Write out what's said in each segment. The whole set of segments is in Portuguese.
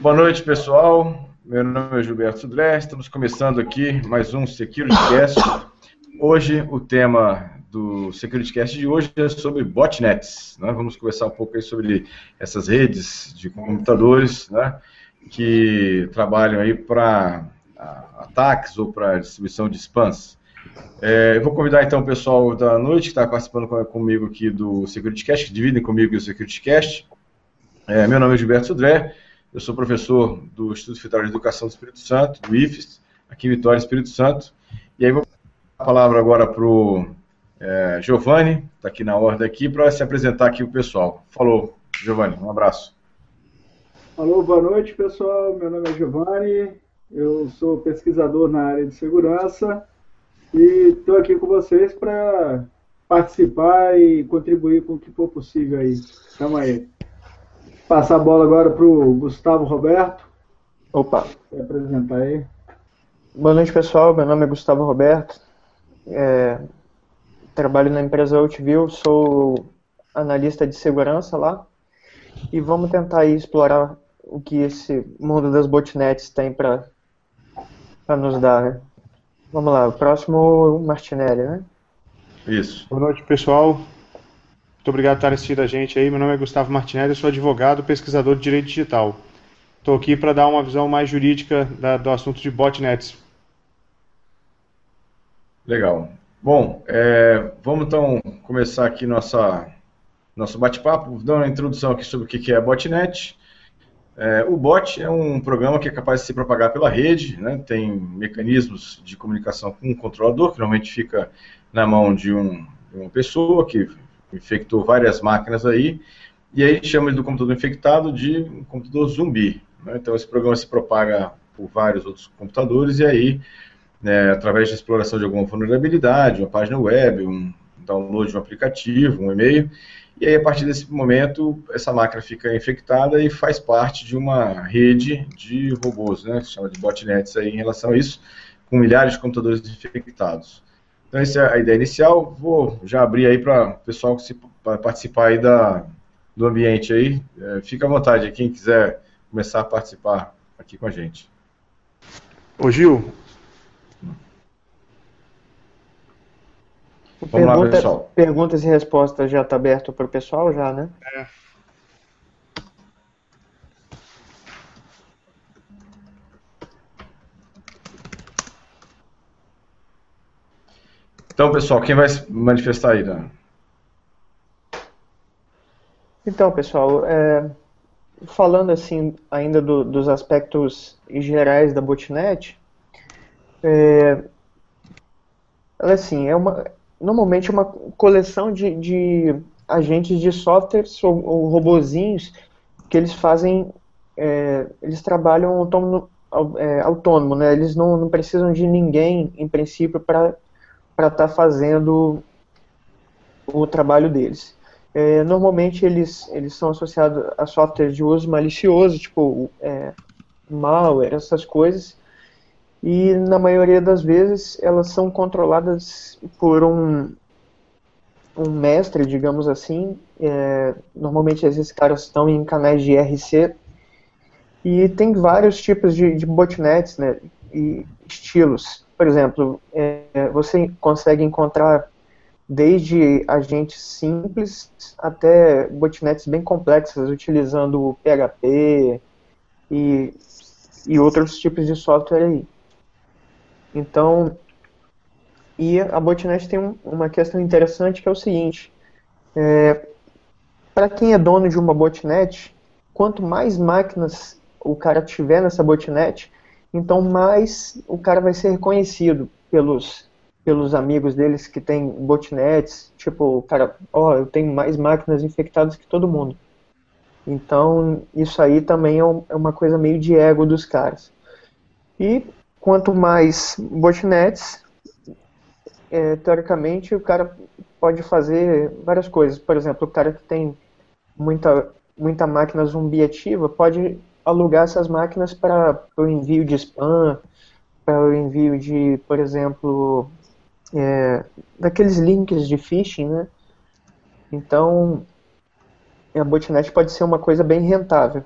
Boa noite, pessoal. Meu nome é Gilberto Sudré. Estamos começando aqui mais um SecurityCast. Hoje, o tema do SecurityCast de hoje é sobre botnets. Né? Vamos conversar um pouco sobre essas redes de computadores né, que trabalham aí para ataques ou para distribuição de spams. É, eu vou convidar então o pessoal da noite que está participando comigo aqui do SecurityCast, que dividem comigo o SecurityCast. É, meu nome é Gilberto Sudré, eu sou professor do Instituto Federal de Educação do Espírito Santo, do IFES, aqui em Vitória, Espírito Santo. E aí vou a palavra agora para o é, Giovanni, está aqui na ordem aqui, para se apresentar aqui o pessoal. Falou, Giovanni, um abraço. Alô, boa noite, pessoal. Meu nome é Giovanni, eu sou pesquisador na área de segurança e estou aqui com vocês para participar e contribuir com o que for possível aí. Tamo aí. Passar a bola agora para o Gustavo Roberto. Opa. Se apresentar aí. Boa noite, pessoal. Meu nome é Gustavo Roberto. É, trabalho na empresa Outview, sou analista de segurança lá. E vamos tentar explorar o que esse mundo das botnets tem para nos dar, né? Vamos lá, o próximo Martinelli, né? Isso. Boa noite, pessoal. Muito obrigado por estar assistindo a gente aí. Meu nome é Gustavo Martinelli, eu sou advogado, pesquisador de direito digital. Estou aqui para dar uma visão mais jurídica da, do assunto de botnets. Legal. Bom, é, vamos então começar aqui nossa, nosso bate-papo, dando uma introdução aqui sobre o que é botnet. É, o bot é um programa que é capaz de se propagar pela rede, né? tem mecanismos de comunicação com o controlador, que normalmente fica na mão de, um, de uma pessoa que infectou várias máquinas aí, e aí chama do computador infectado de um computador zumbi. Né? Então esse programa se propaga por vários outros computadores, e aí, né, através de exploração de alguma vulnerabilidade, uma página web, um download de um aplicativo, um e-mail, e aí, a partir desse momento, essa máquina fica infectada e faz parte de uma rede de robôs, né, que se chama de botnets aí, em relação a isso, com milhares de computadores infectados. Então, essa é a ideia inicial. Vou já abrir aí para o pessoal que se, participar aí da, do ambiente aí. É, fica à vontade, quem quiser começar a participar aqui com a gente. Ô Gil, Vamos Pergunta, lá, pessoal. Perguntas e respostas já está aberto para o pessoal, já, né? É. Então, pessoal, quem vai se manifestar aí, Dan? Então, pessoal, é, falando assim ainda do, dos aspectos gerais da botnet, é, ela assim é uma normalmente uma coleção de, de agentes de softwares ou, ou robozinhos que eles fazem, é, eles trabalham autônomo, é, autônomo, né? Eles não, não precisam de ninguém, em princípio, para estar tá fazendo o trabalho deles. É, normalmente eles, eles são associados a softwares de uso malicioso, tipo é, malware, essas coisas, e na maioria das vezes elas são controladas por um, um mestre, digamos assim. É, normalmente esses caras estão em canais de IRC e tem vários tipos de, de botnets né, e estilos. Por exemplo, é, você consegue encontrar desde agentes simples até botnets bem complexas, utilizando PHP e, e outros tipos de software aí. Então, e a botnet tem um, uma questão interessante que é o seguinte: é, para quem é dono de uma botnet, quanto mais máquinas o cara tiver nessa botnet, então mais o cara vai ser reconhecido pelos pelos amigos deles que tem botnets, tipo, o cara, ó, oh, eu tenho mais máquinas infectadas que todo mundo. Então, isso aí também é, é uma coisa meio de ego dos caras. E quanto mais botnets, é, teoricamente o cara pode fazer várias coisas. Por exemplo, o cara que tem muita, muita máquina zumbi ativa pode alugar essas máquinas para o envio de spam, para o envio de, por exemplo, é, daqueles links de phishing, né? Então, a botnet pode ser uma coisa bem rentável.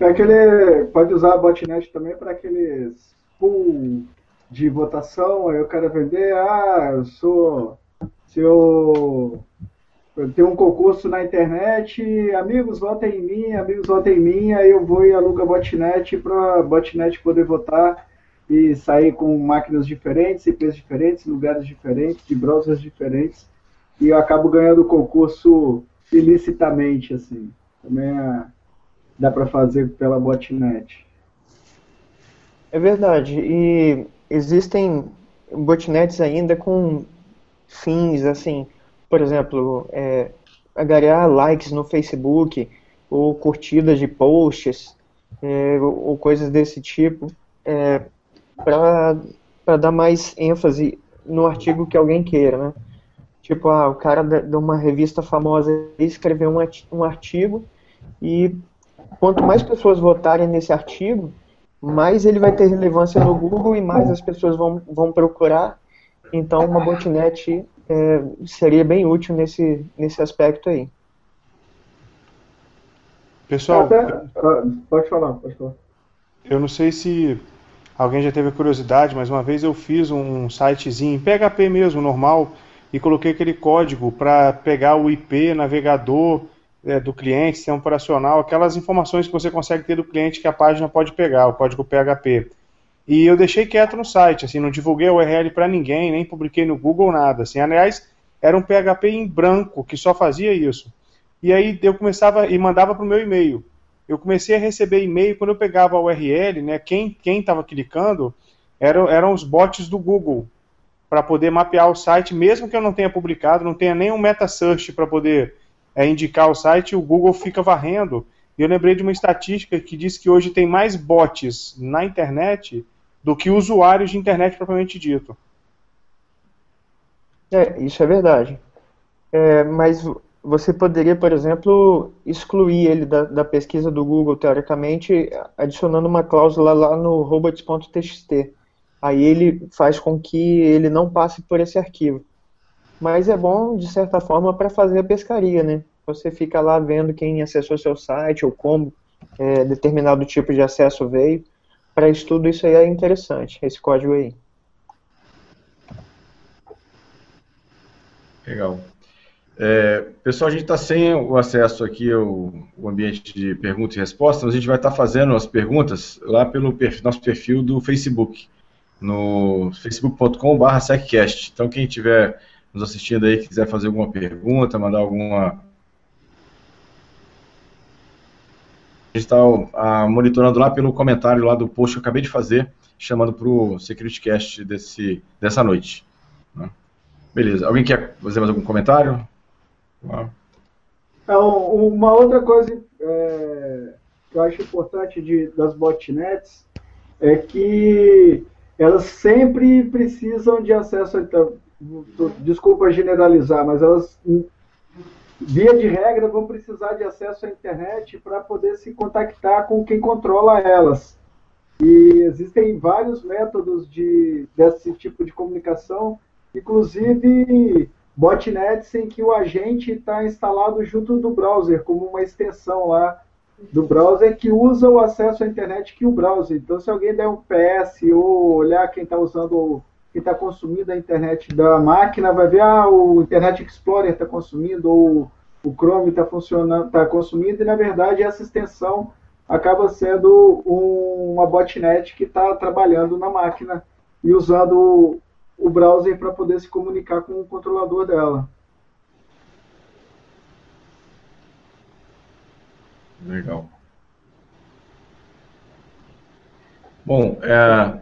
Para aquele, pode usar a botnet também para aqueles pool de votação, aí eu quero vender, ah, eu sou, se eu, eu tenho um concurso na internet, amigos votem em mim, amigos votem em mim, aí eu vou e alugo a botnet para botnet poder votar e sair com máquinas diferentes, IPs diferentes, lugares diferentes, de browsers diferentes, e eu acabo ganhando o concurso ilicitamente, assim. Também é, dá para fazer pela botnet. É verdade. E existem botnets ainda com fins, assim, por exemplo, é, agregar likes no Facebook, ou curtidas de posts, é, ou, coisas desse tipo, é, para dar mais ênfase no artigo que alguém queira, né? Tipo, ah, o cara de uma revista famosa escreveu um artigo e quanto mais pessoas votarem nesse artigo, mais ele vai ter relevância no Google e mais as pessoas vão, vão procurar. Então, uma botnet é, seria bem útil nesse, nesse aspecto aí. Pessoal, Até, ah, pode falar, pode falar. Eu não sei se alguém já teve a curiosidade, mas uma vez eu fiz um sitezinho em PHP mesmo, normal, e coloquei aquele código para pegar o IP, navegador é, do cliente, sistema operacional, aquelas informações que você consegue ter do cliente que a página pode pegar, o código PHP. E eu deixei quieto no site, assim, não divulguei a URL para ninguém, nem publiquei no Google nada. Assim, aliás, era um PHP em branco que só fazia isso. E aí eu começava e mandava para o meu e-mail. Eu comecei a receber e-mail quando eu pegava a URL, né? Quem estava clicando eram, eram os bots do Google para poder mapear o site, mesmo que eu não tenha publicado, não tenha nenhum meta search para poder é, indicar o site, o Google fica varrendo. E eu lembrei de uma estatística que diz que hoje tem mais bots na internet do que usuários de internet propriamente dito. É, isso é verdade. É, mas você poderia, por exemplo, excluir ele da, da, pesquisa do Google, teoricamente, adicionando uma cláusula lá no robots.txt aí ele faz com que ele não passe por esse arquivo. Mas é bom, de certa forma, para fazer a pescaria, né? Você fica lá vendo quem acessou seu site ou como é, determinado tipo de acesso veio. Para estudo isso aí é interessante, esse código aí. Legal. É, pessoal, a gente está sem o acesso aqui ao, ao, ambiente de perguntas e respostas, mas a gente vai estar tá fazendo as perguntas lá pelo perfil, nosso perfil do Facebook no facebook.com.br seccast. Então, quem estiver nos assistindo aí, quiser fazer alguma pergunta, mandar alguma. A gente está ah, monitorando lá pelo comentário lá do post que eu acabei de fazer, chamando para o SecurityCast desse, dessa noite. Né? Beleza. Alguém quer fazer mais algum comentário? É, uma outra coisa é, que eu acho importante de, das botnets é que elas sempre precisam de acesso. Desculpa generalizar, mas elas, via de regra, vão precisar de acesso à internet para poder se contactar com quem controla elas. E existem vários métodos de, desse tipo de comunicação, inclusive botnets em que o agente está instalado junto do browser, como uma extensão lá do browser que usa o acesso à internet que o browser. Então, se alguém der um PS ou olhar quem está usando, quem está consumindo a internet da máquina, vai ver, ah, o Internet Explorer está consumindo, ou o Chrome está funcionando, está consumindo, e na verdade essa extensão acaba sendo um, uma botnet que está trabalhando na máquina e usando o, o browser para poder se comunicar com o controlador dela. Legal. Bom, é,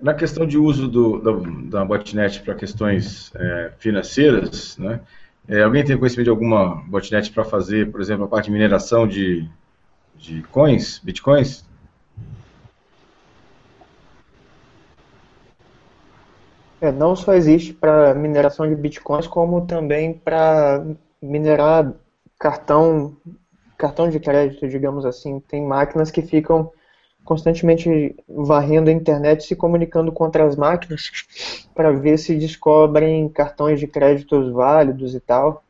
na questão de uso do, da, da botnet para questões é, financeiras, né, é, alguém tem conhecimento de alguma botnet para fazer, por exemplo, a parte de mineração de, de coins, bitcoins? É, não só existe para mineração de bitcoins, como também para minerar cartão cartão de crédito, digamos assim. Tem máquinas que ficam constantemente varrendo a internet, se comunicando com outras máquinas para ver se descobrem cartões de créditos válidos e tal.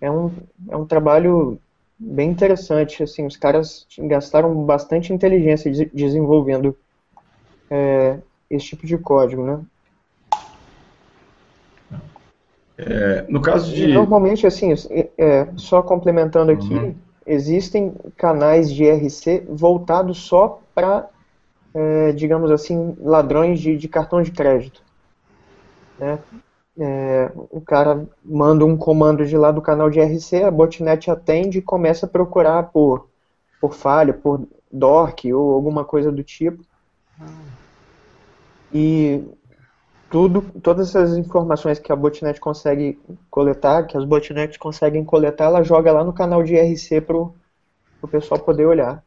é um, é um trabalho bem interessante. Assim, os caras gastaram bastante inteligência de, desenvolvendo é, esse tipo de código, né? É, no caso de. E normalmente, assim, é, só complementando aqui, uhum. existem canais de IRC voltados só para, é, digamos assim, ladrões de, de cartão de crédito. Né? É, o cara manda um comando de lá do canal de IRC, a botnet atende e começa a procurar por, por falha, por dork ou alguma coisa do tipo. E tudo, todas essas informações que a botnet consegue coletar, que as botnets conseguem coletar, ela joga lá no canal de IRC para o pessoal poder olhar,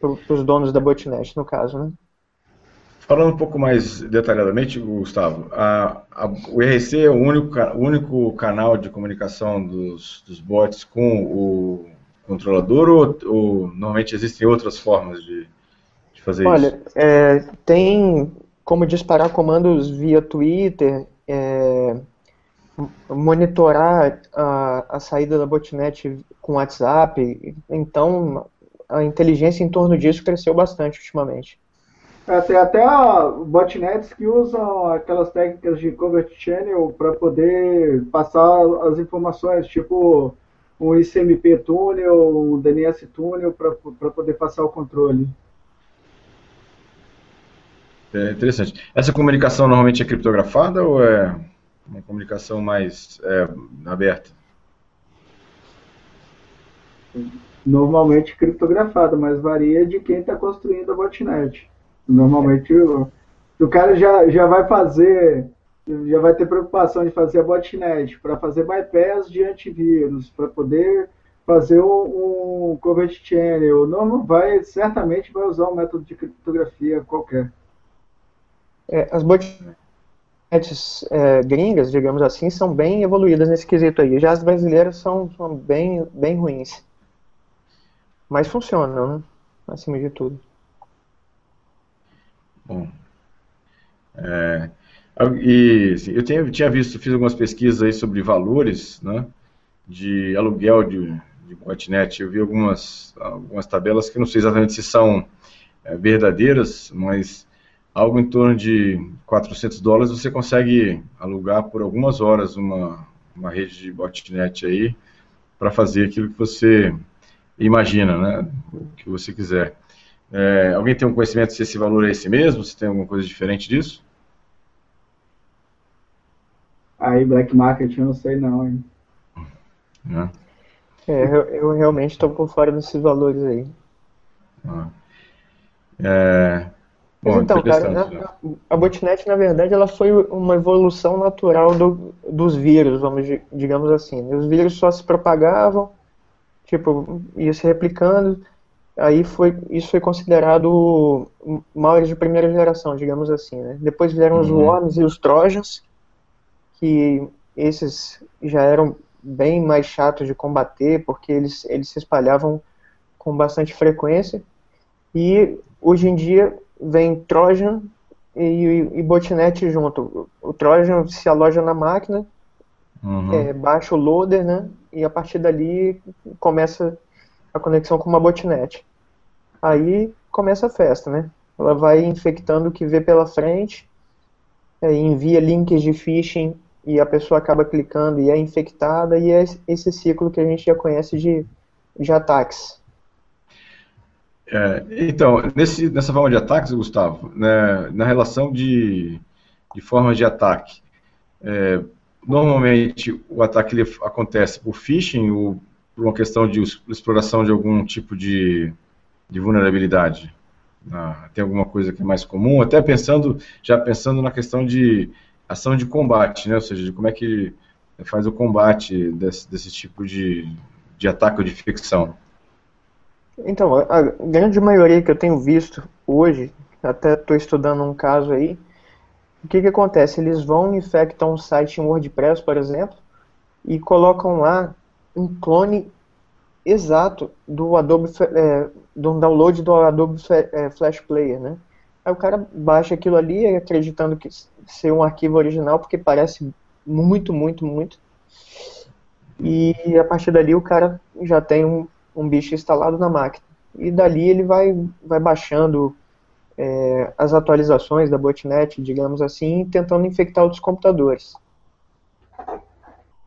para os donos da botnet, no caso, né? Falando um pouco mais detalhadamente, Gustavo, a, a, o IRC é o único, o único canal de comunicação dos, dos bots com o controlador ou, ou normalmente existem outras formas de, de fazer Olha, isso? Olha, é, tem como disparar comandos via Twitter, é, monitorar a, a saída da botnet com WhatsApp. Então, a inteligência em torno disso cresceu bastante ultimamente. É, tem até botnets que usam aquelas técnicas de convert channel para poder passar as informações, tipo um ICMP túnel, um DNS túnel, para poder passar o controle. É interessante. Essa comunicação normalmente é criptografada ou é uma comunicação mais é, aberta? Normalmente criptografada, mas varia de quem está construindo a botnet. Normalmente o, o cara já, já vai fazer, já vai ter preocupação de fazer a botnet para fazer bypass de antivírus, para poder fazer um, um convert channel. Não vai, certamente vai usar um método de criptografia qualquer. É, as botnets é, gringas, digamos assim, são bem evoluídas nesse quesito aí. Já as brasileiras são, são bem, bem ruins. Mas funcionam, né? acima de tudo. Bom. É, e assim, eu tinha, tinha visto, fiz algumas pesquisas aí sobre valores né, de aluguel de, de botnet. Eu vi algumas, algumas tabelas que não sei exatamente se são é, verdadeiras, mas algo em torno de 400 dólares você consegue alugar por algumas horas uma, uma rede de botnet aí para fazer aquilo que você imagina, né, o que você quiser. É, alguém tem um conhecimento se esse valor é esse mesmo? Se tem alguma coisa diferente disso? Aí, black market, eu não sei não, hein? É, é eu, eu, realmente estou por fora desses valores aí. Ah. É, bom, então, cara, a, a botnet, na verdade, ela foi uma evolução natural do, dos vírus, vamos digamos assim. Os vírus só se propagavam, tipo, ia se replicando, aí foi isso foi considerado malwares de primeira geração, digamos assim. Né? Depois vieram uhum. os worms e os trojans, que esses já eram bem mais chatos de combater, porque eles, eles se espalhavam com bastante frequência. E hoje em dia vem Trojan e, e botnet junto. O Trojan se aloja na máquina, uhum. é, baixa o loader, né? E a partir dali começa a conexão com uma botnet. Aí começa a festa, né? Ela vai infectando o que vê pela frente, é, envia links de phishing e a pessoa acaba clicando e é infectada, e é esse ciclo que a gente já conhece de, de ataques. É, então, nesse, nessa forma de ataques, Gustavo, né, na relação de, de formas de ataque, é, normalmente o ataque acontece por phishing ou por uma questão de exploração de algum tipo de, de vulnerabilidade? Ah, tem alguma coisa que é mais comum? Até pensando, já pensando na questão de ação de combate, né? Ou seja, de como é que faz o combate desse, desse tipo de, de ataque ou de ficção. Então, a grande maioria que eu tenho visto hoje, até estou estudando um caso aí, o que, que acontece? Eles vão infectam um site em WordPress, por exemplo, e colocam lá um clone exato do Adobe, é, do download do Adobe é, Flash Player, né? Aí o cara baixa aquilo ali acreditando que ser um arquivo original, porque parece muito, muito, muito. e a partir dali o cara já tem um, um bicho instalado na máquina. E dali ele vai, vai baixando é, as atualizações da botnet, digamos assim, tentando infectar outros computadores.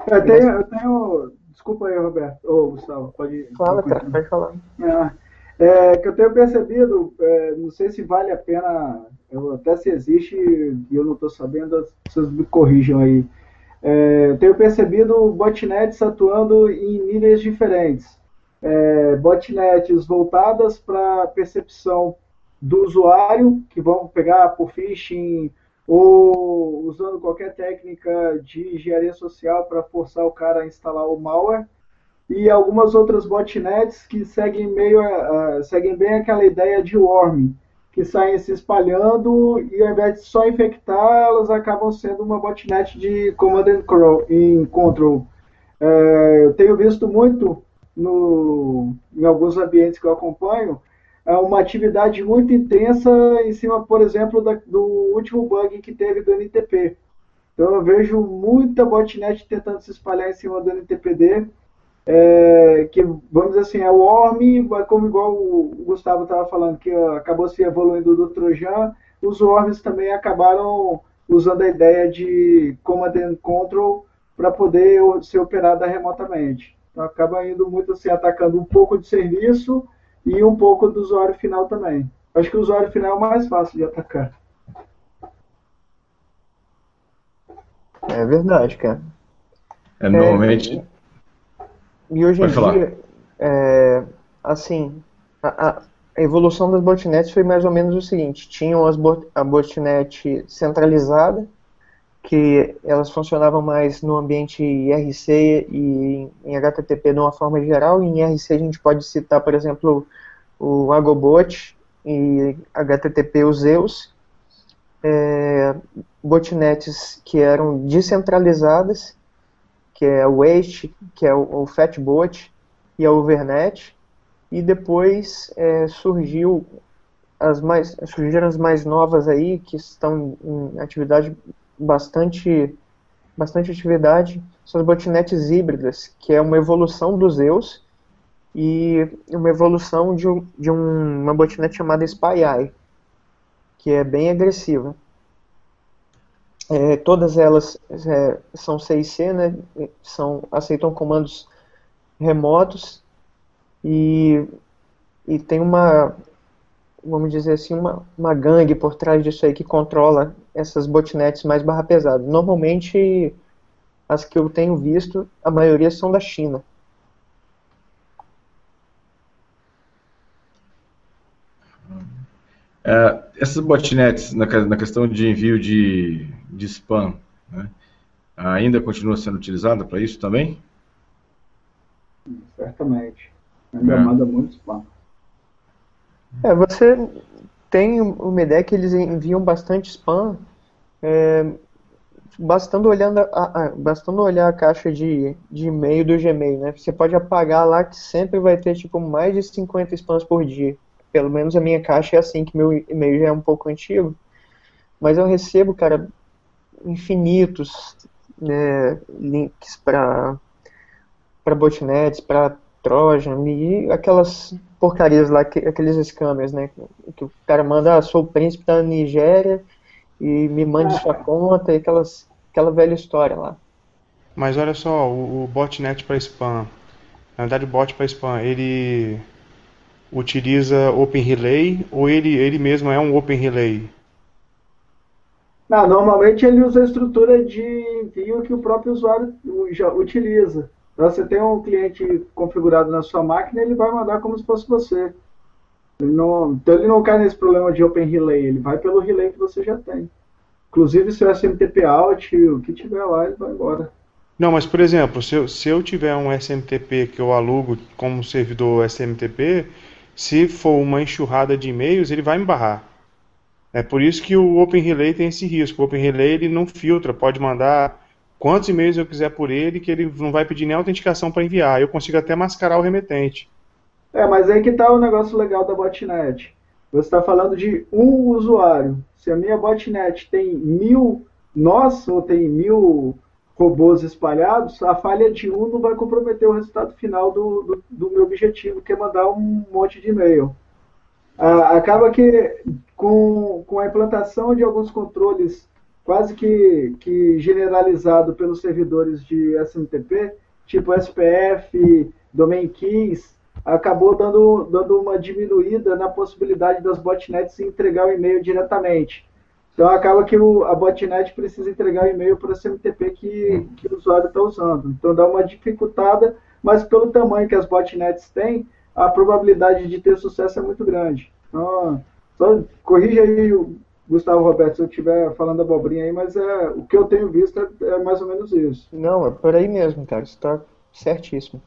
Eu tenho, eu tenho desculpa aí, Roberto, ou Gustavo, pode. Fala, cara, pode falar. É, é, que eu tenho percebido, é, não sei se vale a pena, eu, até se existe e eu não estou sabendo, as pessoas me corrijam aí. É, eu tenho percebido botnets atuando em níveis diferentes. É, botnets voltadas para percepção do usuário, que vão pegar por phishing ou usando qualquer técnica de engenharia social para forçar o cara a instalar o malware e algumas outras botnets que seguem meio uh, seguem bem aquela ideia de worm, que saem se espalhando e ao invés de só infectar, elas acabam sendo uma botnet de command and control. É, eu tenho visto muito no, em alguns ambientes que eu acompanho uma atividade muito intensa em cima, por exemplo, da, do último bug que teve do NTP. Então eu vejo muita botnet tentando se espalhar em cima do NTPD é, que vamos dizer assim, é o ORM, como igual o Gustavo estava falando, que acabou se evoluindo do Trojan, os ORMs também acabaram usando a ideia de Command and Control para poder ser operada remotamente. Então acaba indo muito assim, atacando um pouco de serviço e um pouco do usuário final também. Acho que o usuário final é o mais fácil de atacar. É verdade, cara. É, normalmente. É, e hoje em falar. dia, é, assim, a, a, evolução das botnets foi mais ou menos o seguinte: tinham as bot, a botnet centralizada, que elas funcionavam mais no ambiente IRC e em HTTP de uma forma geral. Em IRC a gente pode citar, por exemplo, o Agobot e HTTP Zeus, é, botnets que eram descentralizadas que é o Waste, que é o, o Fatbot e a Overnet, e depois é, surgiu as mais surgiram as mais novas aí que estão em atividade bastante bastante atividade são as botnets híbridas que é uma evolução dos Zeus e uma evolução de, de um, uma botnet chamada SpyEye que é bem agressiva. É, todas elas é, são CIC, né, são, aceitam comandos remotos e, e tem uma, vamos dizer assim, uma, uma gangue por trás disso aí que controla essas botnets mais barra pesada. Normalmente, as que eu tenho visto, a maioria são da China. É, essas botnets, na, na, questão de envio de, de spam, né, ainda continua sendo utilizada para isso também? Certamente. Ainda é. manda muito spam. É, você tem uma ideia que eles enviam bastante spam, é, bastando, olhando a, a, bastando olhar a caixa de, de e-mail do Gmail, né? Você pode apagar lá que sempre vai ter tipo mais de 50 spams por dia pelo menos a minha caixa é assim, que meu e-mail já é um pouco antigo, mas eu recebo, cara, infinitos né, links para para botnets, para Trojan e aquelas porcarias lá, que, aqueles scammers, né, que o cara manda, ah, sou o príncipe da Nigéria e me mande sua conta e aquelas, aquela velha história lá. Mas olha só, o, o botnet para spam, na verdade o bot para spam, ele utiliza Open Relay ou ele, ele mesmo é um Open Relay? Não, normalmente ele usa a estrutura de envio que o próprio usuário já utiliza. Então, você tem um cliente configurado na sua máquina, ele vai mandar como se fosse você. Ele não, então ele não cai nesse problema de Open Relay, ele vai pelo relay que você já tem. Inclusive, se o SMTP out, o que tiver lá, ele vai embora. Não, mas por exemplo, se eu, se eu tiver um SMTP que eu alugo como servidor SMTP, se for uma enxurrada de e-mails, ele vai me barrar. É por isso que o Open Relay tem esse risco. O Open Relay ele não filtra, pode mandar quantos e-mails eu quiser por ele, que ele não vai pedir nem autenticação para enviar. Eu consigo até mascarar o remetente. É, mas aí que está o negócio legal da botnet. Você está falando de um usuário. Se a minha botnet tem mil nós ou tem mil robôs espalhados, a falha de um não vai comprometer o resultado final do, do, do meu objetivo, que é mandar um monte de e-mail. Ah, acaba que com, com a implantação de alguns controles quase que, que generalizado pelos servidores de SMTP, tipo SPF, Domain Keys, acabou dando, dando uma diminuída na possibilidade das botnets entregar o e-mail diretamente. Então acaba que o, a botnet precisa entregar o e-mail para o SMTP que, que o usuário está usando. Então dá uma dificultada, mas pelo tamanho que as botnets têm, a probabilidade de ter sucesso é muito grande. Então, só corrija aí, Gustavo Roberto, se eu estiver falando abobrinha aí, mas é, o que eu tenho visto é, é mais ou menos isso. Não, é por aí mesmo, cara. Você está certíssimo.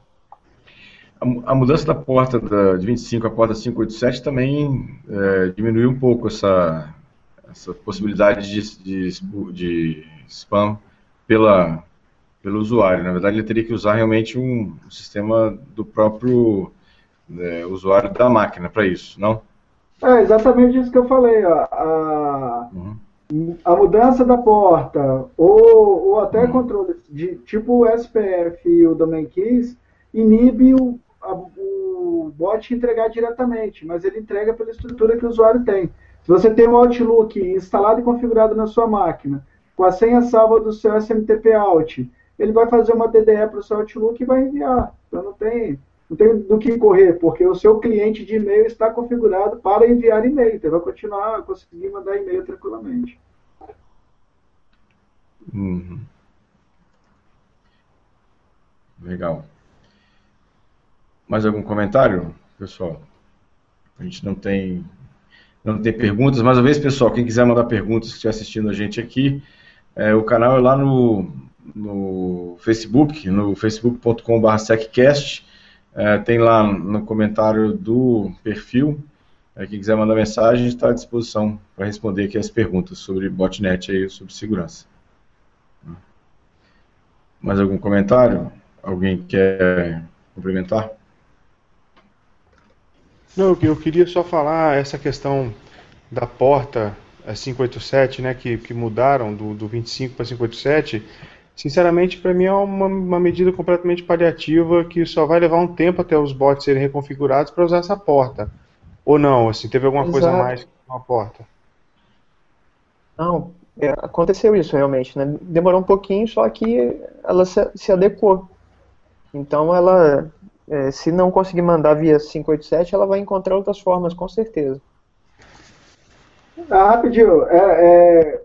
A, a, mudança da porta da, de 25 à porta 587 também é, diminuiu um pouco essa, essa possibilidade de, de, de spam pela, pelo usuário. Na verdade, ele teria que usar realmente um, um sistema do próprio é, usuário da máquina para isso, não? É exatamente isso que eu falei. Ó. A, uhum. a mudança da porta, ou, ou até uhum. controles de tipo o SPF e o Domain Keys, inibe o, a, o bot entregar diretamente, mas ele entrega pela estrutura que o usuário tem. Se você tem um Outlook instalado e configurado na sua máquina, com a senha salva do seu SMTP Out, ele vai fazer uma DDE para o seu Outlook e vai enviar. Então não tem, não tem do que correr, porque o seu cliente de e-mail está configurado para enviar e-mail. Então vai continuar a conseguir mandar e-mail tranquilamente. Uhum. Legal. Mais algum comentário, pessoal? A gente não tem não tem perguntas. Mais uma vez, pessoal, quem quiser mandar perguntas, que estiver assistindo a gente aqui, é, o canal é lá no, no Facebook, no facebook.com.br seccast. É, tem lá no comentário do perfil. É, quem quiser mandar mensagem, está à disposição para responder aqui as perguntas sobre botnet e sobre segurança. Mais algum comentário? Alguém quer complementar? Não, eu queria só falar essa questão da porta 587, né, que, que mudaram do, do 25 para 587. Sinceramente, para mim é uma, uma medida completamente paliativa que só vai levar um tempo até os bots serem reconfigurados para usar essa porta. Ou não, assim, teve alguma Exato. coisa a mais com a porta? Não, é, aconteceu isso realmente, né? Demorou um pouquinho, só que ela se, se adequou. Então ela é, se não conseguir mandar via 587, ela vai encontrar outras formas, com certeza. Ah, rapidinho, é, é,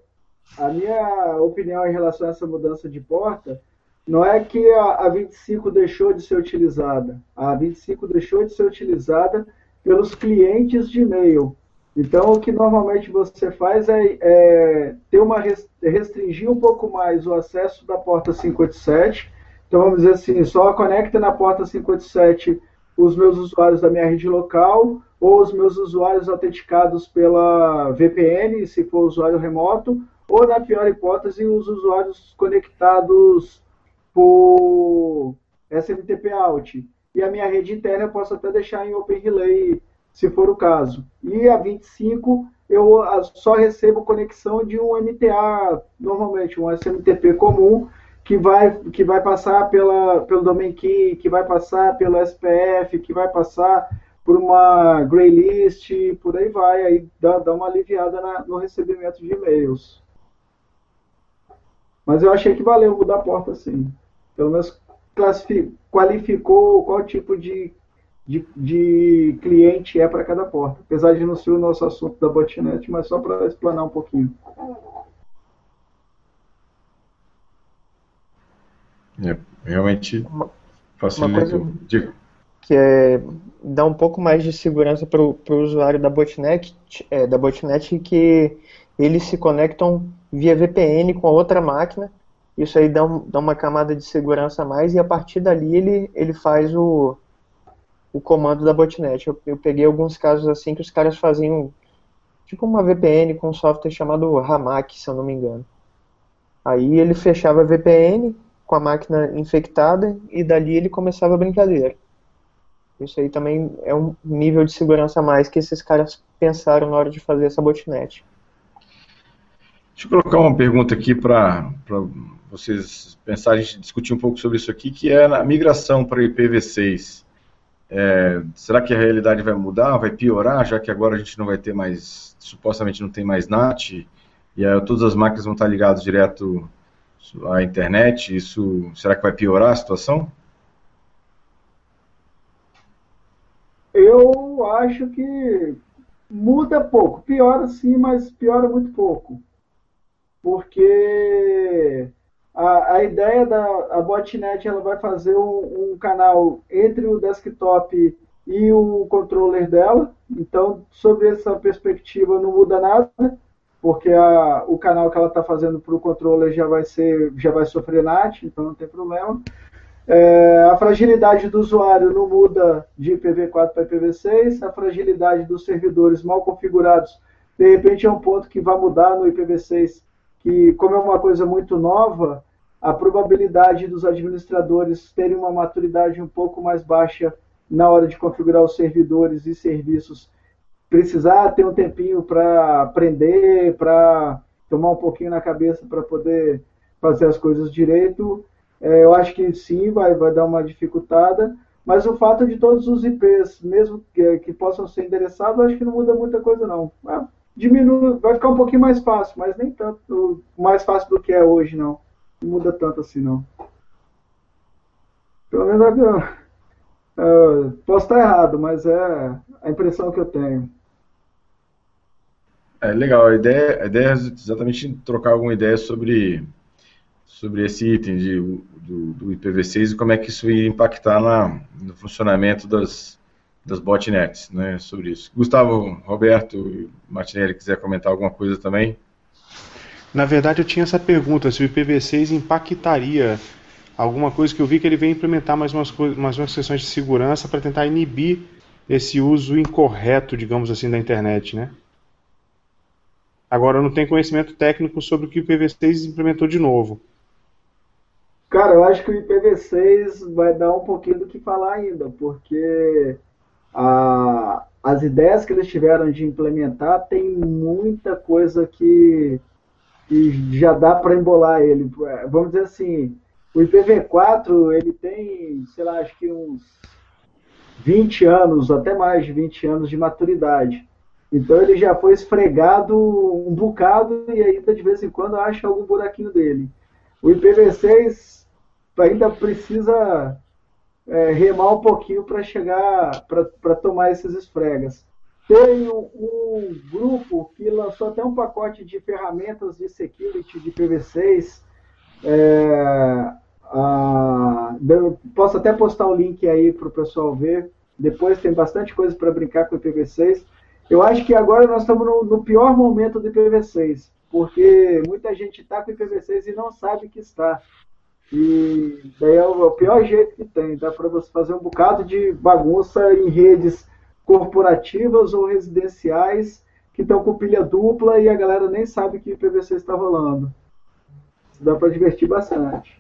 a minha opinião em relação a essa mudança de porta não é que a, a 25 deixou de ser utilizada. A 25 deixou de ser utilizada pelos clientes de e-mail. Então, o que normalmente você faz é, é ter uma restringir um pouco mais o acesso da porta 587 então, vamos dizer assim, só conecta na porta 587 os meus usuários da minha rede local ou os meus usuários autenticados pela VPN, se for usuário remoto, ou, na pior hipótese, os usuários conectados por SMTP Out. E a minha rede interna eu posso até deixar em Open Relay, se for o caso. E a 25 eu só recebo conexão de um MTA, normalmente um SMTP comum, que vai, que vai passar pela, pelo domain key, que vai passar pelo SPF, que vai passar por uma gray list, por aí vai, aí dá, dá uma aliviada na, no recebimento de e-mails. Mas eu achei que valeu mudar a porta sim. Pelo menos qualificou qual tipo de, de, de cliente é para cada porta. Apesar de não ser o nosso assunto da botnet, mas só para explanar um pouquinho. É, realmente facilita. Que é dar um pouco mais de segurança para o usuário da botnet, é, da botnet que eles se conectam via VPN com a outra máquina. Isso aí dá, um, dá uma camada de segurança a mais e a partir dali ele, ele faz o, o comando da botnet. Eu, eu peguei alguns casos assim que os caras faziam tipo uma VPN com um software chamado Ramak, se eu não me engano. Aí ele fechava a VPN, com a máquina infectada e dali ele começava a brincadeira. Isso aí também é um nível de segurança a mais que esses caras pensaram na hora de fazer essa botnet. Deixa eu colocar uma pergunta aqui para vocês pensarem, a gente discutir um pouco sobre isso aqui, que é a migração para IPv6. É, será que a realidade vai mudar, vai piorar, já que agora a gente não vai ter mais, supostamente não tem mais NAT, e aí todas as máquinas vão estar ligadas direto à internet, isso, será que vai piorar a situação? Eu acho que muda pouco, piora sim, mas piora muito pouco, porque a, a ideia da a botnet ela vai fazer um, um, canal entre o desktop e o controller dela. Então, sobre essa perspectiva, não muda nada, porque a, o canal que ela está fazendo para o controller já vai ser, já vai sofrer NAT, então não tem problema. É, a fragilidade do usuário não muda de IPv4 para IPv6. A fragilidade dos servidores mal configurados, de repente, é um ponto que vai mudar no IPv6, que como é uma coisa muito nova, a probabilidade dos administradores terem uma maturidade um pouco mais baixa na hora de configurar os servidores e serviços, precisar ter um tempinho para aprender, para tomar um pouquinho na cabeça para poder fazer as coisas direito, é, eu acho que sim, vai, vai dar uma dificultada, mas o fato de todos os IPs, mesmo que, que possam ser endereçados, acho que não muda muita coisa não. É, diminui, vai ficar um pouquinho mais fácil, mas nem tanto mais fácil do que é hoje, não não muda tanto assim, não. Pelo menos eu, eu, posso estar errado, mas é a impressão que eu tenho. É legal, a ideia, a ideia é exatamente trocar alguma ideia sobre, sobre esse item de, do, do IPv6 e como é que isso ia impactar na, no funcionamento das, das botnets, né, sobre isso. Gustavo, Roberto e Martinelli, quiser comentar alguma coisa também? Na verdade, eu tinha essa pergunta: se o IPv6 impactaria alguma coisa que eu vi que ele vem implementar mais umas, mais umas questões de segurança para tentar inibir esse uso incorreto, digamos assim, da internet, né? Agora, eu não tenho conhecimento técnico sobre o que o IPv6 implementou de novo. Cara, eu acho que o IPv6 vai dar um pouquinho do que falar ainda, porque a, as ideias que eles tiveram de implementar tem muita coisa que e já dá para embolar ele. Vamos dizer assim, o IPv4 ele tem, sei lá, acho que uns 20 anos, até mais de 20 anos de maturidade. Então ele já foi esfregado um bocado e ainda de vez em quando acha algum buraquinho dele. O IPv6 ainda precisa é, remar um pouquinho para chegar, para tomar esses esfregas. Tem um, grupo que lançou até um pacote de ferramentas de security de PV6. É, a, posso até postar o link aí para o pessoal ver. Depois tem bastante coisa para brincar com o IPv6. Eu acho que agora nós estamos no, no pior momento do IPv6, porque muita gente está com o IPv6 e não sabe que está. E daí é o, é o pior jeito que tem. Dá para você fazer um bocado de bagunça em redes corporativas ou residenciais que estão com pilha dupla e a galera nem sabe que IPv6 está rolando. Dá para divertir bastante.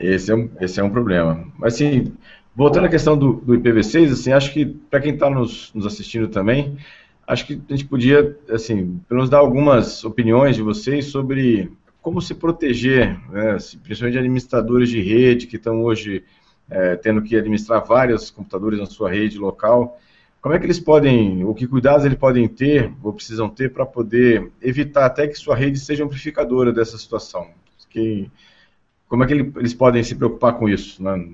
Esse é, um, esse é um problema. Mas, assim, voltando à questão do, do IPv6, assim, acho que para quem está nos, nos assistindo também, acho que a gente podia, assim, pelo menos dar algumas opiniões de vocês sobre como se proteger, né, principalmente administradores de rede que estão hoje é, tendo que administrar vários computadores na sua rede local. Como é que eles podem, ou que cuidados eles podem ter, ou precisam ter, para poder evitar até que sua rede seja amplificadora dessa situação? Que, como é que eles podem se preocupar com isso? Né?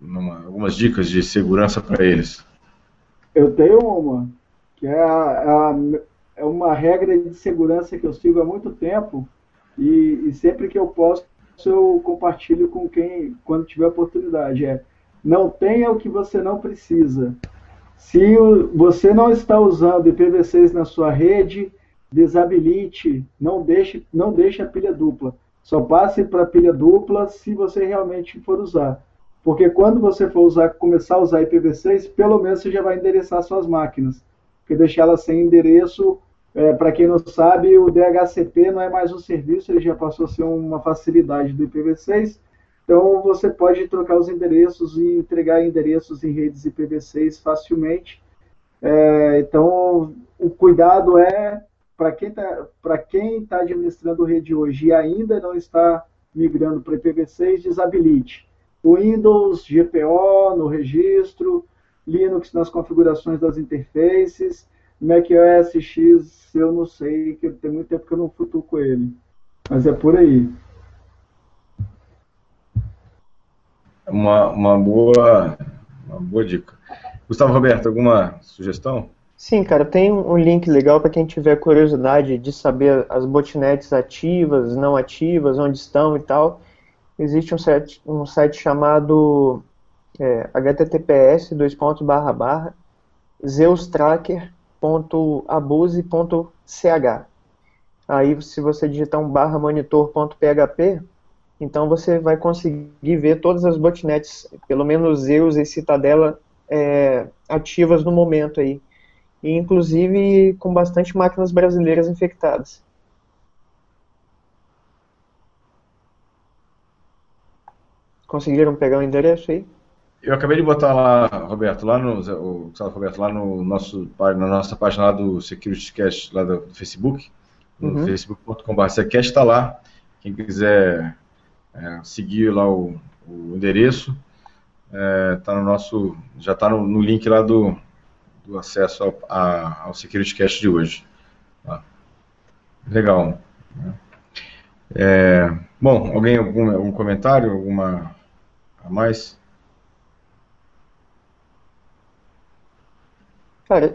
Numa, algumas dicas de segurança para eles. Eu tenho uma, que é, a, é uma regra de segurança que eu sigo há muito tempo, e, e sempre que eu posso eu compartilho com quem, quando tiver oportunidade. É, não tenha o que você não precisa. Se o, você não está usando IPv6 na sua rede, desabilite, não deixe, não deixe a pilha dupla. Só passe para a pilha dupla se você realmente for usar. Porque quando você for usar, começar a usar IPv6, pelo menos você já vai endereçar suas máquinas. Porque deixar elas sem endereço é, Para quem não sabe, o DHCP não é mais um serviço, ele já passou a ser uma facilidade do IPv6. Então, você pode trocar os endereços e entregar endereços em redes IPv6 facilmente. É, então, o cuidado é para quem está tá administrando rede hoje e ainda não está migrando para IPv6, desabilite. O Windows, GPO no registro, Linux nas configurações das interfaces, macOS X, eu não sei, que tem muito tempo que eu não futuco ele. Mas é por aí. Uma, uma, boa, uma boa dica. Gustavo Roberto, alguma sugestão? Sim, cara, tem um link legal para quem tiver curiosidade de saber as botnets ativas, não ativas, onde estão e tal. Existe um site, um site chamado é, https zeustracker.abuse.ch. Aí, se você digitar um barra monitor.php, então você vai conseguir ver todas as botnets, pelo menos Zeus e Citadela, é, ativas no momento aí. E, inclusive com bastante máquinas brasileiras infectadas. Conseguiram pegar o endereço aí? Eu acabei de botar lá, Roberto, lá no, o Roberto, lá no nosso, na nossa página lá do SecurityCast, lá do Facebook, no uhum. facebook.com.br, está lá. Quem quiser é, seguir lá o, o endereço, é, tá no nosso, já está no, no, link lá do, do acesso ao, a, ao SecurityCast de hoje. Tá? Legal. É, bom, alguém algum, algum comentário, alguma a mais? Cara,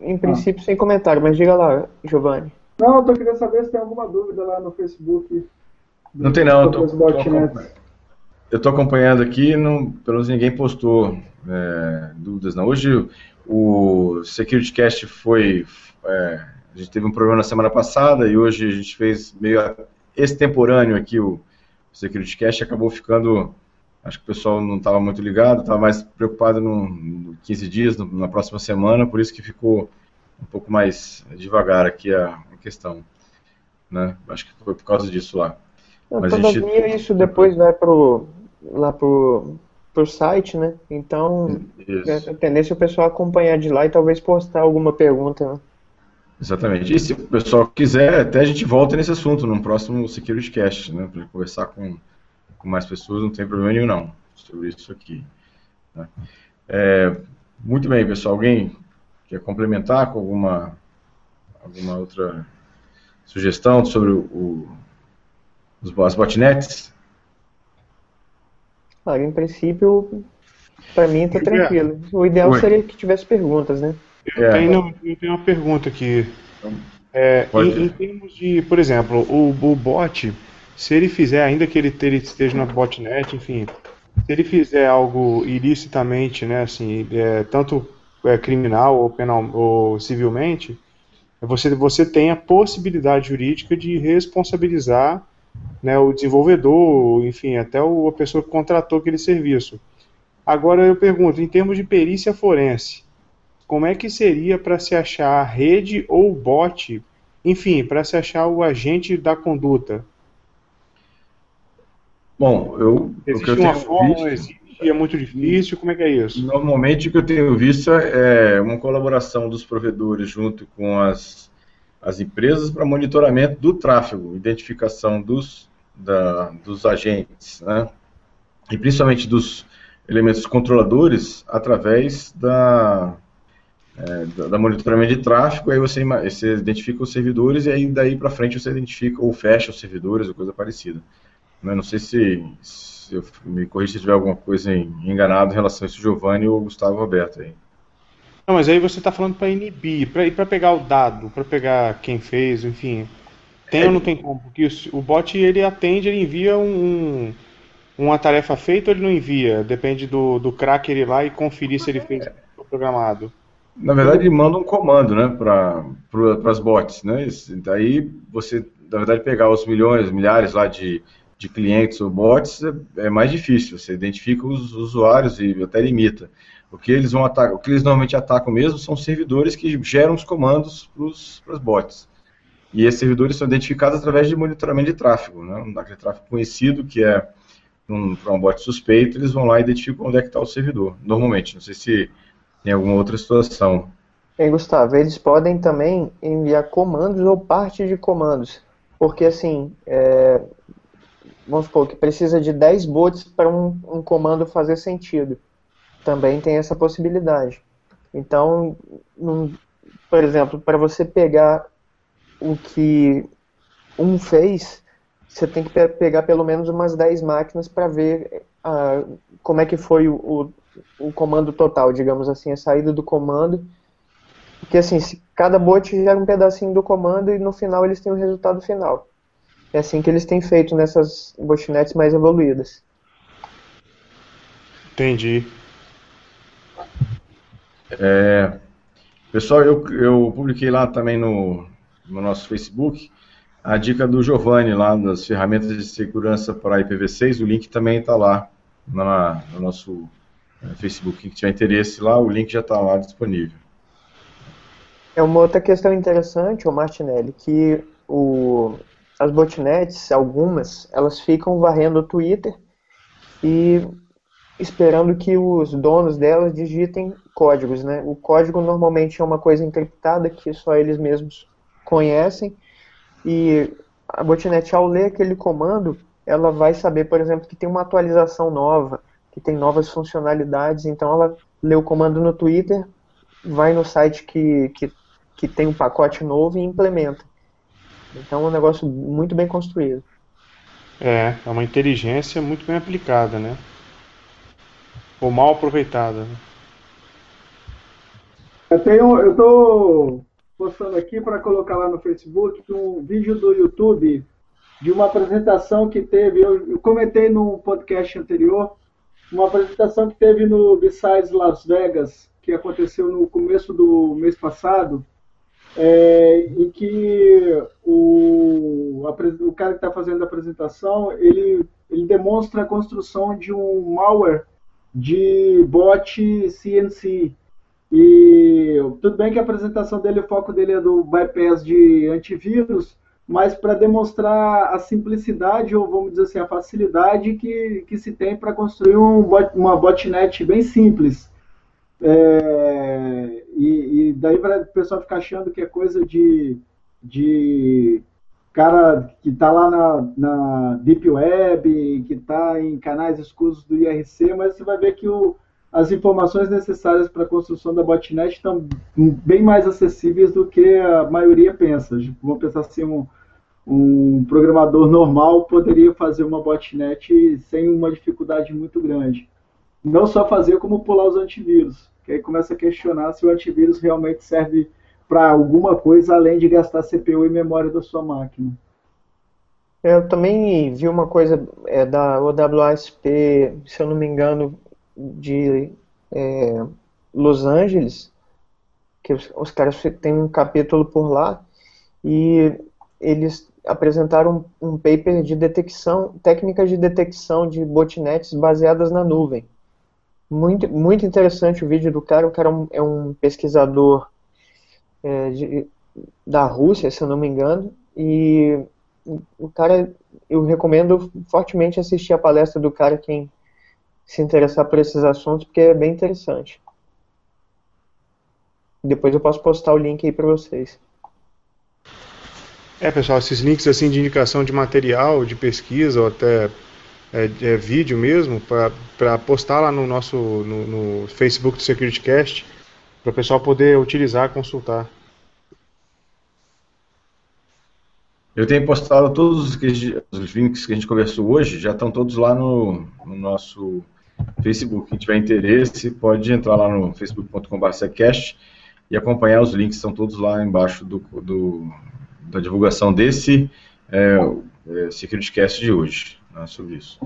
em, em princípio, ah. sem comentário, mas diga lá, Giovanni. Não, eu tô querendo saber se tem alguma dúvida lá no Facebook. Não tem não, eu tô, tô eu tô acompanhando aqui, não, pelo menos ninguém postou é, dúvidas não. Hoje o SecurityCast foi, é, a gente teve um problema na semana passada e hoje a gente fez meio extemporâneo aqui o SecurityCast, acabou ficando Acho que o pessoal não estava muito ligado, estava mais preocupado no, no 15 dias, no, na próxima semana, por isso que ficou um pouco mais devagar aqui a, a questão. Né? Acho que foi por causa disso lá. Não, Mas todavia gente... isso depois vai pro, lá pro, pro site, né? Então isso. a tendência é o pessoal acompanhar de lá e talvez postar alguma pergunta. Né? Exatamente. E se o pessoal quiser, até a gente volta nesse assunto num próximo Security Cast, né? Para conversar com com mais pessoas, não tem problema nenhum não, sobre isso aqui. Né? É, muito bem, pessoal. Alguém quer complementar com alguma, alguma outra sugestão sobre o, o, as botnets? Ah, em princípio, para mim está tranquilo. O ideal Oi. seria que tivesse perguntas, né? Eu, é. tenho, eu tenho uma pergunta aqui. É, em, em, termos de, por exemplo, o, o bot se ele fizer, ainda que ele, ele esteja na botnet, enfim, se ele fizer algo ilicitamente, né, assim, é, tanto é, criminal ou penal ou civilmente, você, você tem a possibilidade jurídica de responsabilizar né, o desenvolvedor, enfim, até o, a pessoa que contratou aquele serviço. Agora eu pergunto, em termos de perícia forense, como é que seria para se achar a rede ou bot, enfim, para se achar o agente da conduta? Bom, eu. Existe uma forma, visto, existe, é muito difícil, como é que é isso? Normalmente o que eu tenho visto é uma colaboração dos provedores junto com as, as empresas para monitoramento do tráfego, identificação dos, da, dos agentes, né? E principalmente dos elementos controladores através da, é, da, da, monitoramento de tráfego, aí você, você identifica os servidores e aí daí para frente você identifica ou fecha os servidores ou coisa parecida. Né? Não sei se, se eu me corrija se tiver alguma coisa enganado em relação a isso, Giovanni ou Gustavo Roberto aí. Não, mas aí você está falando para inibir, para pegar o dado, para pegar quem fez, enfim. Tem é, ou não tem como? Porque o bot ele atende, ele envia um, uma tarefa feita ou ele não envia? Depende do, do cracker ir lá e conferir se ele fez o programado. Na verdade, ele manda um comando né, para pra, as bots. Né? Daí você, na verdade, pegar os milhões, milhares lá de de clientes ou bots é, é mais difícil. Você identifica os usuários e até limita. O que eles vão atacar, o que eles normalmente atacam mesmo são servidores que geram os comandos para os bots. E esses servidores são identificados através de monitoramento de tráfego, né? Daquele tráfego conhecido que é um, para um bot suspeito, eles vão lá e identificam onde é que está o servidor. Normalmente, não sei se tem alguma outra situação. Bem, Gustavo, eles podem também enviar comandos ou parte de comandos, porque assim, é, vamos supor que precisa de 10 bots para um, um comando fazer sentido. Também tem essa possibilidade. Então, num, por exemplo, para você pegar o que um fez, você tem que pegar pelo menos umas 10 máquinas para ver uh, como é que foi o, o, o, comando total, digamos assim, a saída do comando. Porque assim, se cada bot gera um pedacinho do comando e no final eles têm o resultado final. É assim que eles têm feito nessas botnets mais evoluídas. Entendi. É, pessoal, eu, eu publiquei lá também no, no nosso Facebook a dica do Giovanni lá das ferramentas de segurança para IPv6. O link também está lá na, no nosso é, Facebook. Quem tiver interesse lá, o link já está lá disponível. É uma outra questão interessante, o Martinelli, que o, as botnets, algumas, elas ficam varrendo o Twitter e esperando que os donos delas digitem códigos, né? O código normalmente é uma coisa encriptada que só eles mesmos conhecem e a botnet ao ler aquele comando, ela vai saber, por exemplo, que tem uma atualização nova, que tem novas funcionalidades, então ela lê o comando no Twitter, vai no site que, que, que tem um pacote novo e implementa. Então é um negócio muito bem construído. É, é uma inteligência muito bem aplicada, né? Ou mal aproveitada. Né? Eu tenho, eu tô postando aqui para colocar lá no Facebook um vídeo do YouTube de uma apresentação que teve, eu, eu comentei no podcast anterior, uma apresentação que teve no Besides Las Vegas, que aconteceu no começo do mês passado, é, em que o, o cara que está fazendo a apresentação, ele, ele demonstra a construção de um malware de bot CNC. E tudo bem que a apresentação dele, o foco dele é do bypass de antivírus, mas para demonstrar a simplicidade, ou vamos dizer assim, a facilidade que, que se tem para construir um bot, uma botnet bem simples. É, e, e, daí para o pessoal ficar achando que é coisa de, de cara que está lá na, na Deep Web, que está em canais escusos do IRC, mas você vai ver que o, as informações necessárias para a construção da botnet estão bem mais acessíveis do que a maioria pensa. Vamos pensar assim, um, um programador normal poderia fazer uma botnet sem uma dificuldade muito grande. Não só fazer, como pular os antivírus. Que aí começa a questionar se o antivírus realmente serve para alguma coisa além de gastar CPU e memória da sua máquina. Eu também vi uma coisa é, da OWASP, se eu não me engano, de é, Los Angeles, que os, os, caras têm um capítulo por lá, e eles apresentaram um, um paper de detecção, técnicas de detecção de botnets baseadas na nuvem. Muito, muito interessante o vídeo do cara, o cara é um, é um pesquisador é, de, da Rússia, se eu não me engano, e o cara, eu recomendo fortemente assistir a palestra do cara quem se interessar por esses assuntos, porque é bem interessante. Depois eu posso postar o link aí para vocês. É, pessoal, esses links assim de indicação de material, de pesquisa ou até é, é, vídeo mesmo, para postar lá no nosso no, no Facebook do SecurityCast, para o pessoal poder utilizar, consultar. Eu tenho postado todos os links que a gente conversou hoje, já estão todos lá no, no nosso Facebook. Quem tiver interesse, pode entrar lá no facebook.com.br e acompanhar os links, estão todos lá embaixo do, do da divulgação desse é, é, SecurityCast de hoje, né, sobre isso.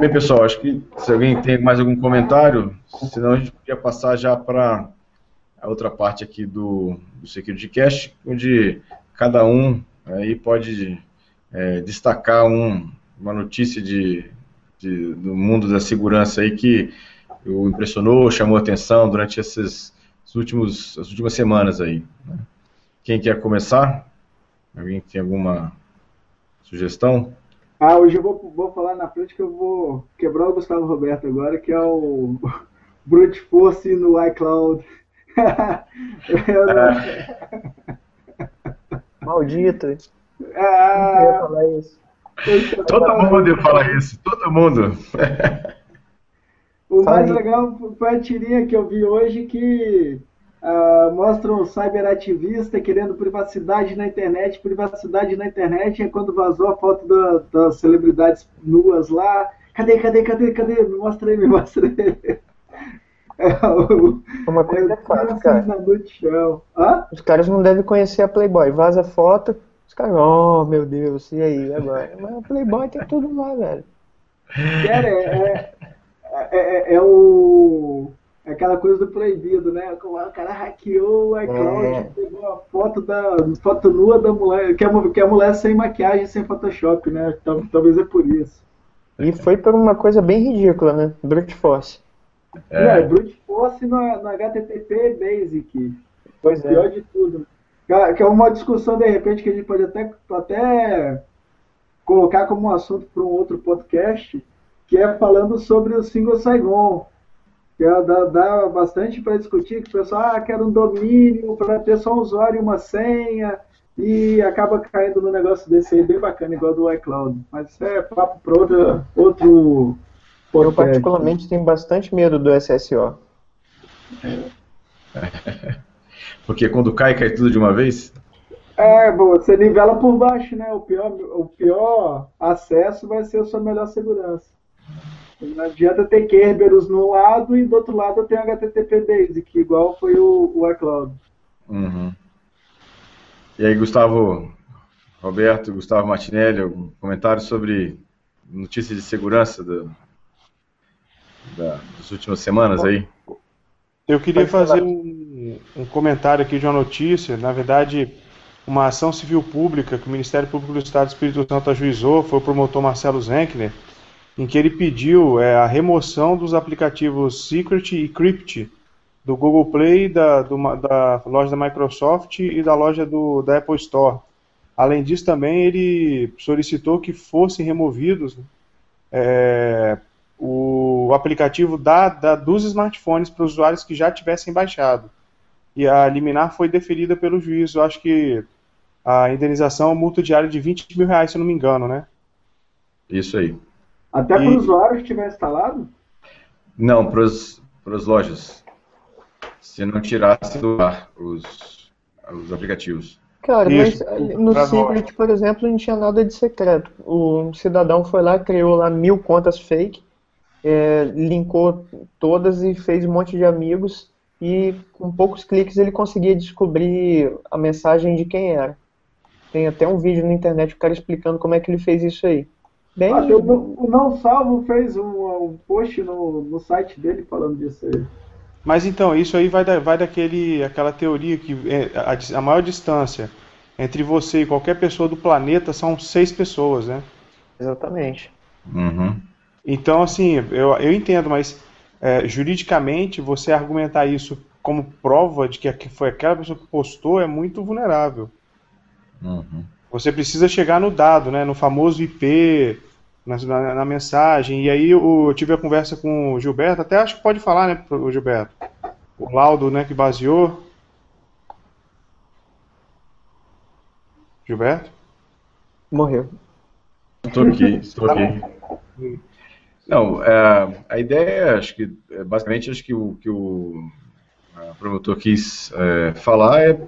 Bem, pessoal, acho que se alguém tem mais algum comentário, senão a gente podia passar já para a outra parte aqui do, do SecurityCast, onde cada um aí pode é, destacar um, uma notícia de, de, do mundo da segurança aí que o impressionou, chamou atenção durante esses, esses últimos, as últimas semanas aí. Né? Quem quer começar? Alguém tem alguma sugestão? Ah, hoje eu vou, vou falar na frente que eu vou quebrar o Gustavo Roberto agora, que é o Brute Force no iCloud. não... Maldito. Ah, eu ia falar isso. Todo mundo ia falar isso, todo mundo. O mais legal foi a tirinha que eu vi hoje que uh, mostra um cyberativista querendo privacidade na internet. Privacidade na internet é quando vazou a foto da, das celebridades nuas lá. Cadê, cadê, cadê, cadê? Me mostra aí, me mostra aí. É, Uma coisa é fácil, cara. Os caras não devem conhecer a Playboy. Vaza foto, os caras, oh meu Deus, e aí, agora? Mas a Playboy tem tudo lá, velho. Cara, é, é, é, é o é aquela coisa do proibido, né? O cara hackeou o iCloud, é. pegou a foto da foto nua da mulher, que é, que é a mulher sem maquiagem, sem Photoshop, né? Talvez é por isso. E foi por uma coisa bem ridícula, né? Brute Force. É, é Brute Force no, no HTTP Basic. Foi o é. pior de tudo. Que é uma discussão, de repente, que a gente pode até, até colocar como um assunto para um outro podcast, que é falando sobre o Single Saigon é, dá, dá bastante para discutir, que o pessoal ah, quer um domínio para ter só um usuário e uma senha, e acaba caindo no negócio desse aí, bem bacana, igual do iCloud. Mas isso é papo para outro, outro Eu particularmente tenho bastante medo do SSO. Porque quando cai, cai tudo de uma vez? É, bom, você nivela por baixo, né? O pior, o pior acesso vai ser a sua melhor segurança. Não adianta ter Kerberos no lado e do outro lado tem HTTP Basic, igual foi o, o iCloud. Uhum. E aí, Gustavo, Roberto, Gustavo Martinelli, algum comentário sobre notícias de segurança do, da, das últimas semanas aí? Eu queria fazer um, um, comentário aqui de uma notícia, na verdade, uma ação civil pública que o Ministério Público do Estado do Espírito Santo ajuizou, foi o promotor Marcelo Zenkner, em que ele pediu é, a remoção dos aplicativos Secret e Crypt do Google Play, da, do, da loja da Microsoft e da loja do, da Apple Store. Além disso, também ele solicitou que fossem removidos é, o aplicativo da, da, dos smartphones para os usuários que já tivessem baixado. E a liminar foi deferida pelo juiz. Eu acho que a indenização é multa diária de 20 mil reais, se eu não me engano, né? Isso aí. Até para o usuário que tiver instalado? Não, para as lojas. Se não tirasse do ar os, os aplicativos. Cara, Isso, mas no Secret, por exemplo, não tinha nada de secreto. O cidadão foi lá, criou lá mil contas fake, é, linkou todas e fez um monte de amigos e com poucos cliques ele conseguia descobrir a mensagem de quem era. Tem até um vídeo na internet o cara explicando como é que ele fez isso aí. Bem... Ah, o Não Salvo fez um, um post no, no site dele falando disso aí. Mas então, isso aí vai, da, vai daquele, aquela teoria que é, a, a, maior distância entre você e qualquer pessoa do planeta são seis pessoas, né? Exatamente. Uhum. Então, assim, eu, eu entendo, mas é, juridicamente você argumentar isso como prova de que foi aquela pessoa que postou é muito vulnerável. Uhum. Você precisa chegar no dado, né, no famoso IP, na, na, na mensagem. E aí eu, eu, tive a conversa com o Gilberto, até acho que pode falar, né, o Gilberto? O laudo né, que baseou. Gilberto? Morreu. Estou aqui, estou aqui. Não, é, a ideia, acho que, é, basicamente, acho que o que o promotor quis é, falar é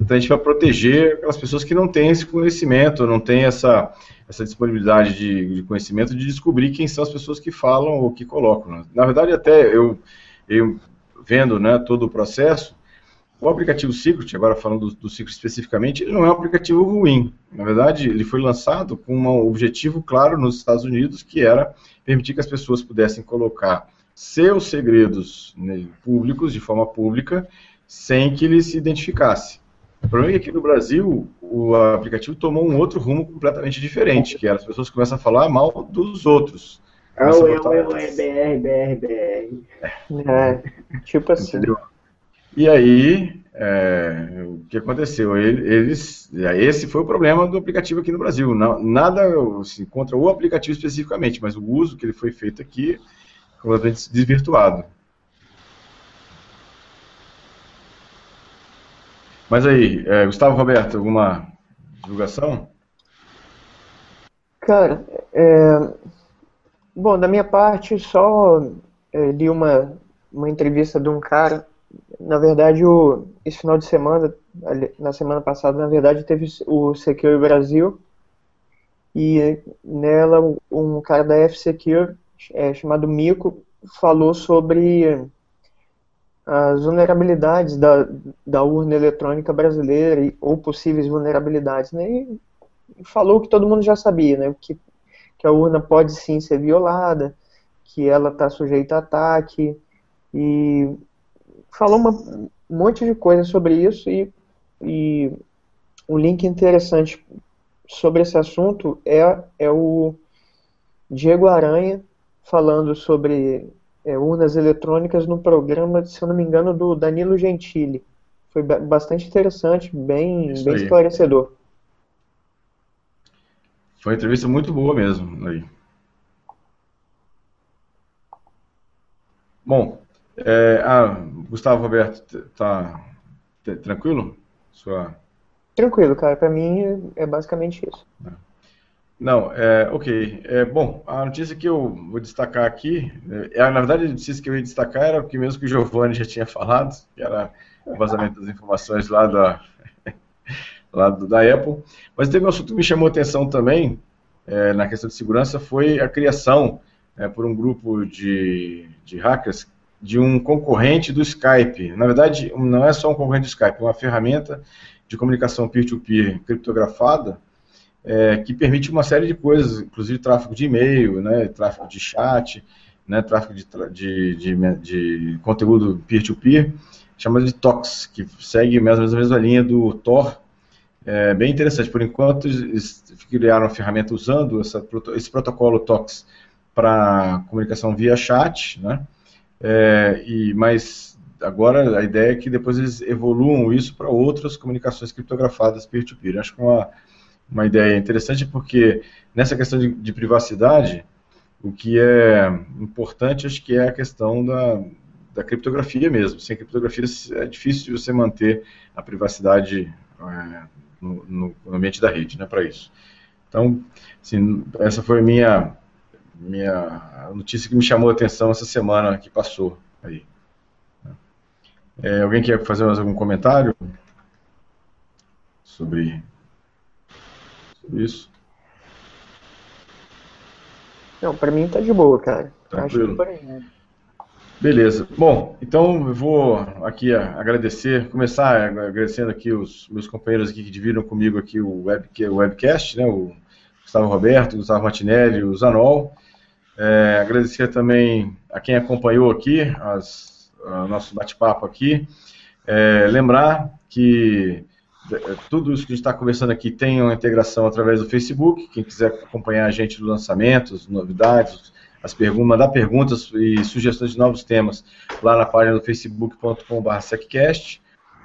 então a gente vai proteger aquelas pessoas que não têm esse conhecimento, não têm essa, essa disponibilidade de, de conhecimento de descobrir quem são as pessoas que falam ou que colocam. Né? Na verdade, até eu, eu vendo né, todo o processo, o aplicativo Secret, agora falando do, do Secret especificamente, ele não é um aplicativo ruim. Na verdade, ele foi lançado com um objetivo claro nos Estados Unidos, que era permitir que as pessoas pudessem colocar seus segredos né, públicos, de forma pública, sem que ele se identificasse. O problema é que aqui no Brasil o aplicativo tomou um outro rumo completamente diferente, que era as pessoas começam a falar mal dos outros. Ah, oi, oi, oi, BR, BR, BR. É, tipo assim. Entendeu? E aí, é, o que aconteceu? Eles, esse foi o problema do aplicativo aqui no Brasil. Nada assim, contra o aplicativo especificamente, mas o uso que ele foi feito aqui completamente desvirtuado. Mas aí, é, Gustavo Roberto, alguma divulgação? Cara, é... bom, da minha parte, só é, li uma, uma entrevista de um cara. Na verdade, o, esse final de semana, na semana passada, na verdade, teve o Secure Brasil. E nela, um cara da F-Secure, é, chamado Mico, falou sobre as vulnerabilidades da, da urna eletrônica brasileira ou possíveis vulnerabilidades, né? E falou que todo mundo já sabia, né? Que, que a urna pode sim ser violada, que ela está sujeita a ataque e falou uma, um monte de coisa sobre isso e, e um link interessante sobre esse assunto é, é o Diego Aranha falando sobre é, urnas eletrônicas no programa, se eu não me engano, do Danilo Gentili. Foi bastante interessante, bem, bem esclarecedor. Foi uma entrevista muito boa mesmo aí. Bom, é, ah, Gustavo Roberto, tá, tá tranquilo? Sua... Tranquilo, cara. Para mim é basicamente isso. É. Não, é, ok. É, bom, a notícia que eu vou destacar aqui, é, na verdade a notícia que eu ia destacar era o que mesmo que o Giovanni já tinha falado, que era o vazamento das informações lá da, lá do, da Apple. Mas teve um assunto que me chamou atenção também, é, na questão de segurança, foi a criação é, por um grupo de, de hackers de um concorrente do Skype. Na verdade, não é só um concorrente do Skype, é uma ferramenta de comunicação peer-to-peer -peer criptografada, é, que permite uma série de coisas, inclusive tráfego de e-mail, né, tráfego de chat, né, tráfego de, de, de, de conteúdo peer-to-peer, -peer, chamado de TOX, que segue mais ou menos a mesma linha do Tor. É bem interessante. Por enquanto, eles criaram uma ferramenta usando essa, esse protocolo TOX para comunicação via chat, né? É, e, mas agora a ideia é que depois eles evoluam isso para outras comunicações criptografadas peer-to-peer. -peer. Acho que é uma uma ideia interessante porque nessa questão de, de, privacidade, o que é importante acho que é a questão da, da criptografia mesmo. Sem criptografia é difícil você manter a privacidade é, no, no, ambiente da rede, né, para isso. Então, assim, essa foi a minha, minha notícia que me chamou a atenção essa semana que passou aí. É, alguém quer fazer mais algum comentário sobre isso. Não, pra mim tá de boa, cara. Tranquilo. Acho Beleza. Bom, então eu vou aqui agradecer, começar agradecendo aqui os meus companheiros aqui que dividiram comigo aqui o, web, o webcast, né, o Gustavo Roberto, o Gustavo Martinelli, o Zanol. É, agradecer também a quem acompanhou aqui as, nosso bate-papo aqui. É, lembrar que tudo isso que a gente está conversando aqui tem uma integração através do Facebook. Quem quiser acompanhar a gente no lançamento, as novidades, as perguntas, mandar perguntas e sugestões de novos temas lá na página do facebook.com.br seccast.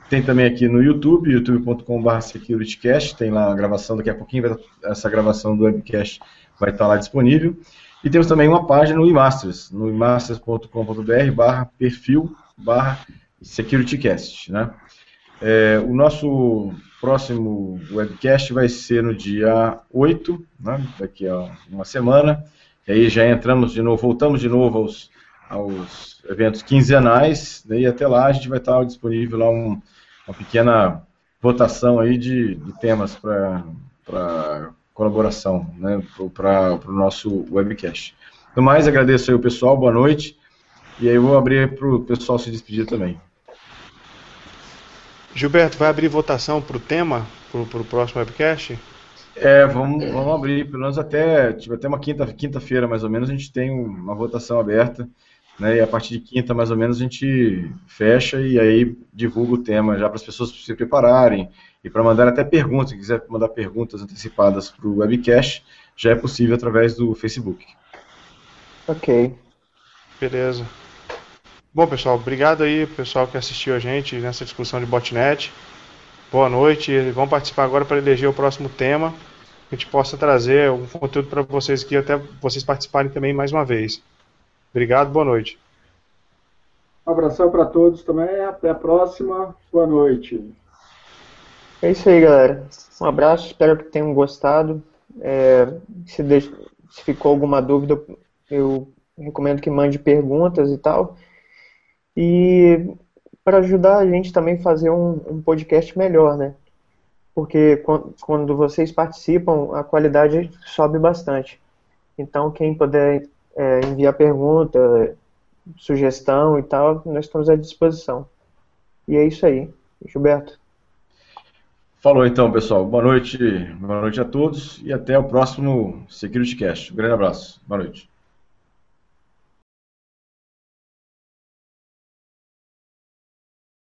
Tem também aqui no YouTube, youtube.com.br securitycast, tem lá a gravação, daqui a pouquinho essa gravação do webcast vai estar lá disponível. E temos também uma página no eMasters, no emasters.com.br barra perfil barra securitycast, né? É, o nosso próximo webcast vai ser no dia 8, né, daqui a uma semana. E aí já entramos de novo, voltamos de novo aos, aos eventos quinzenais, né, e até lá a gente vai estar disponível lá um, uma pequena votação aí de, de temas para colaboração, né, para o nosso webcast. No mais, agradeço aí o pessoal, boa noite, e aí eu vou abrir para o pessoal se despedir também. Gilberto, vai abrir votação para o tema, para o próximo webcast? É, vamos, vamos abrir, pelo menos até, tipo, até uma quinta-feira quinta mais ou menos, a gente tem uma votação aberta, né, e a partir de quinta mais ou menos a gente fecha e aí divulga o tema já para as pessoas se prepararem e para mandar até perguntas, se quiser mandar perguntas antecipadas para o webcast, já é possível através do Facebook. Ok. Beleza. Bom, pessoal, obrigado aí, pessoal que assistiu a gente nessa discussão de botnet. Boa noite. Vamos participar agora para eleger o próximo tema. Que a gente possa trazer um conteúdo para vocês aqui, até vocês participarem também mais uma vez. Obrigado, boa noite. Um abração para todos também. Até a próxima. Boa noite. É isso aí, galera. Um abraço, espero que tenham gostado. É, se, de... se ficou alguma dúvida, eu recomendo que mande perguntas e tal. E para ajudar a gente também a fazer um, um podcast melhor, né? Porque quando vocês participam, a qualidade sobe bastante. Então, quem puder é, enviar pergunta, sugestão e tal, nós estamos à disposição. E é isso aí. Gilberto. Falou então, pessoal. Boa noite, boa noite a todos e até o próximo SecurityCast. Um grande abraço. Boa noite.